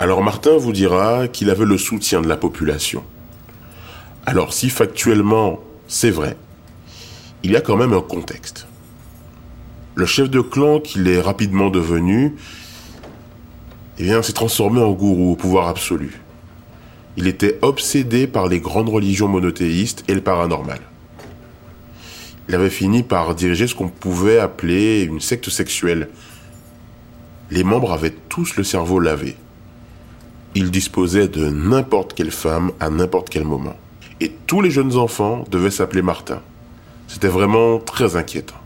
Alors Martin vous dira qu'il avait le soutien de la population. Alors si factuellement c'est vrai, il y a quand même un contexte. Le chef de clan qu'il est rapidement devenu, eh s'est transformé en gourou au pouvoir absolu. Il était obsédé par les grandes religions monothéistes et le paranormal. Il avait fini par diriger ce qu'on pouvait appeler une secte sexuelle. Les membres avaient tous le cerveau lavé. Il disposait de n'importe quelle femme à n'importe quel moment. Et tous les jeunes enfants devaient s'appeler Martin. C'était vraiment très inquiétant.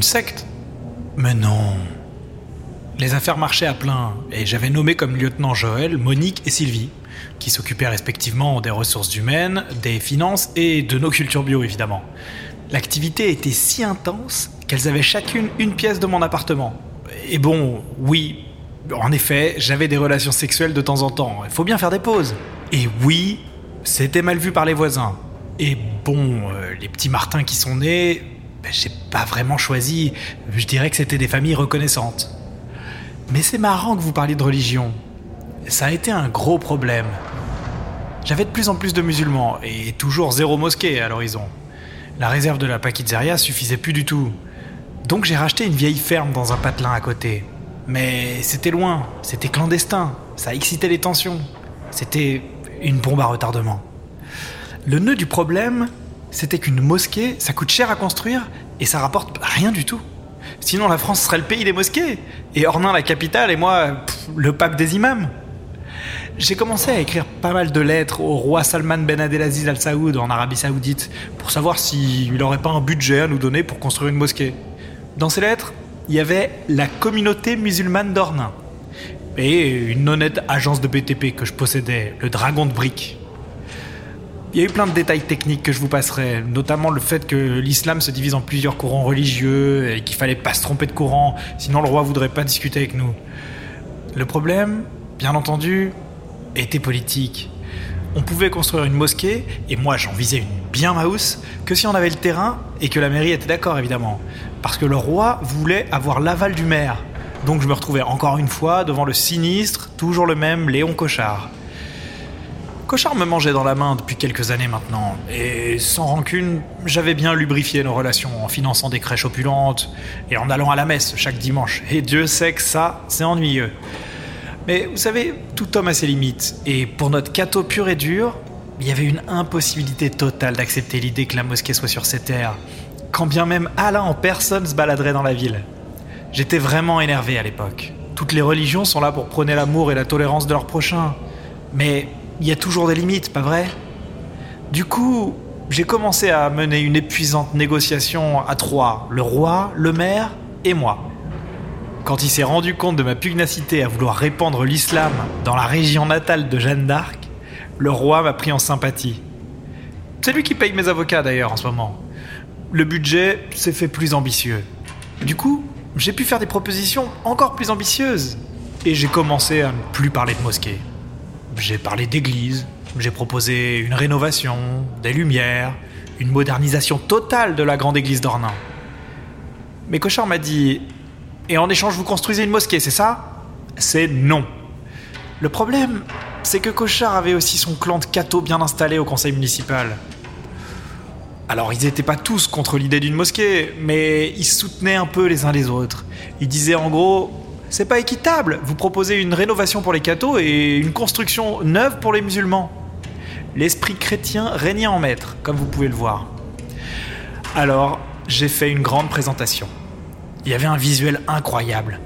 Secte Mais non. Les affaires marchaient à plein, et j'avais nommé comme lieutenant Joël, Monique et Sylvie, qui s'occupaient respectivement des ressources humaines, des finances et de nos cultures bio évidemment. L'activité était si intense qu'elles avaient chacune une pièce de mon appartement. Et bon, oui, en effet, j'avais des relations sexuelles de temps en temps, il faut bien faire des pauses. Et oui, c'était mal vu par les voisins. Et bon, euh, les petits Martins qui sont nés, ben, j'ai pas vraiment choisi. Je dirais que c'était des familles reconnaissantes. Mais c'est marrant que vous parliez de religion. Ça a été un gros problème. J'avais de plus en plus de musulmans et toujours zéro mosquée à l'horizon. La réserve de la Paquizzeria suffisait plus du tout. Donc j'ai racheté une vieille ferme dans un patelin à côté. Mais c'était loin, c'était clandestin, ça excitait les tensions. C'était une bombe à retardement. Le nœud du problème, c'était qu'une mosquée, ça coûte cher à construire et ça rapporte rien du tout. Sinon, la France serait le pays des mosquées et Ornain la capitale et moi le pape des imams. J'ai commencé à écrire pas mal de lettres au roi Salman Ben Abdelaziz Al Saoud en Arabie Saoudite pour savoir s'il n'aurait pas un budget à nous donner pour construire une mosquée. Dans ces lettres, il y avait la communauté musulmane d'Ornain et une honnête agence de BTP que je possédais, le Dragon de Briques. Il y a eu plein de détails techniques que je vous passerai, notamment le fait que l'islam se divise en plusieurs courants religieux et qu'il fallait pas se tromper de courant, sinon le roi voudrait pas discuter avec nous. Le problème, bien entendu, était politique. On pouvait construire une mosquée, et moi j'en visais une bien mouse, que si on avait le terrain et que la mairie était d'accord évidemment. Parce que le roi voulait avoir l'aval du maire. Donc je me retrouvais encore une fois devant le sinistre, toujours le même Léon Cochard. Cochard me mangeait dans la main depuis quelques années maintenant, et sans rancune, j'avais bien lubrifié nos relations en finançant des crèches opulentes et en allant à la messe chaque dimanche. Et Dieu sait que ça, c'est ennuyeux. Mais vous savez, tout homme a ses limites, et pour notre cateau pur et dur, il y avait une impossibilité totale d'accepter l'idée que la mosquée soit sur ces terres, quand bien même Alain en personne se baladerait dans la ville. J'étais vraiment énervé à l'époque. Toutes les religions sont là pour prôner l'amour et la tolérance de leur prochain. Mais il y a toujours des limites, pas vrai? Du coup, j'ai commencé à mener une épuisante négociation à trois, le roi, le maire et moi. Quand il s'est rendu compte de ma pugnacité à vouloir répandre l'islam dans la région natale de Jeanne d'Arc, le roi m'a pris en sympathie. C'est lui qui paye mes avocats d'ailleurs en ce moment. Le budget s'est fait plus ambitieux. Du coup, j'ai pu faire des propositions encore plus ambitieuses. Et j'ai commencé à ne plus parler de mosquée. J'ai parlé d'église, j'ai proposé une rénovation, des lumières, une modernisation totale de la grande église d'Ornain. Mais Cochard m'a dit Et en échange, vous construisez une mosquée, c'est ça? C'est non. Le problème, c'est que Cochard avait aussi son clan de cathos bien installé au conseil municipal. Alors, ils n'étaient pas tous contre l'idée d'une mosquée, mais ils soutenaient un peu les uns les autres. Ils disaient en gros c'est pas équitable. Vous proposez une rénovation pour les cathos et une construction neuve pour les musulmans. L'esprit chrétien régnait en maître, comme vous pouvez le voir. Alors, j'ai fait une grande présentation. Il y avait un visuel incroyable.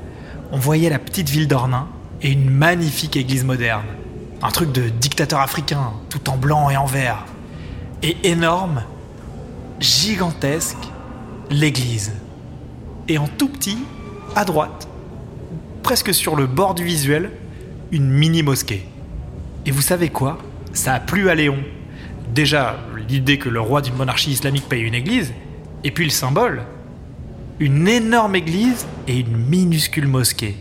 On voyait la petite ville d'Ornain et une magnifique église moderne. Un truc de dictateur africain, tout en blanc et en vert. Et énorme, gigantesque, l'église. Et en tout petit, à droite, presque sur le bord du visuel, une mini mosquée. Et vous savez quoi? Ça a plu à Léon. Déjà, l'idée que le roi d'une monarchie islamique paye une église, et puis le symbole. Une énorme église et une minuscule mosquée.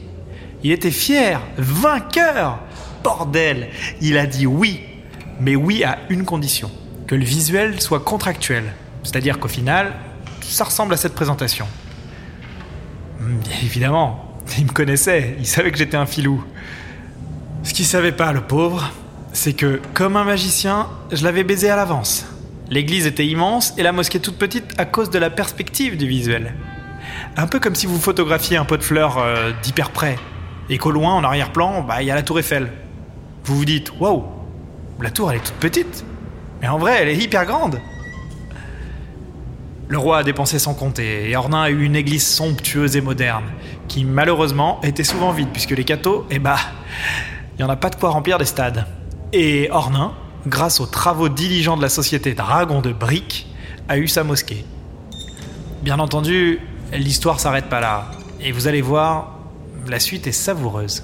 Il était fier, vainqueur. Bordel, il a dit oui, mais oui à une condition, que le visuel soit contractuel. C'est-à-dire qu'au final, ça ressemble à cette présentation. Bien évidemment, il me connaissait, il savait que j'étais un filou. Ce qu'il savait pas, le pauvre, c'est que, comme un magicien, je l'avais baisé à l'avance. L'église était immense et la mosquée toute petite à cause de la perspective du visuel. Un peu comme si vous photographiez un pot de fleurs euh, d'hyper près, et qu'au loin, en arrière-plan, bah, il y a la tour Eiffel. Vous vous dites, waouh, la tour elle est toute petite, mais en vrai elle est hyper grande. Le roi a dépensé sans compter, et Ornain a eu une église somptueuse et moderne, qui malheureusement était souvent vide, puisque les cathos, eh bah, il n'y en a pas de quoi remplir des stades. Et Ornain, grâce aux travaux diligents de la société Dragon de Briques, a eu sa mosquée. Bien entendu, l'histoire s'arrête pas là, et vous allez voir, la suite est savoureuse.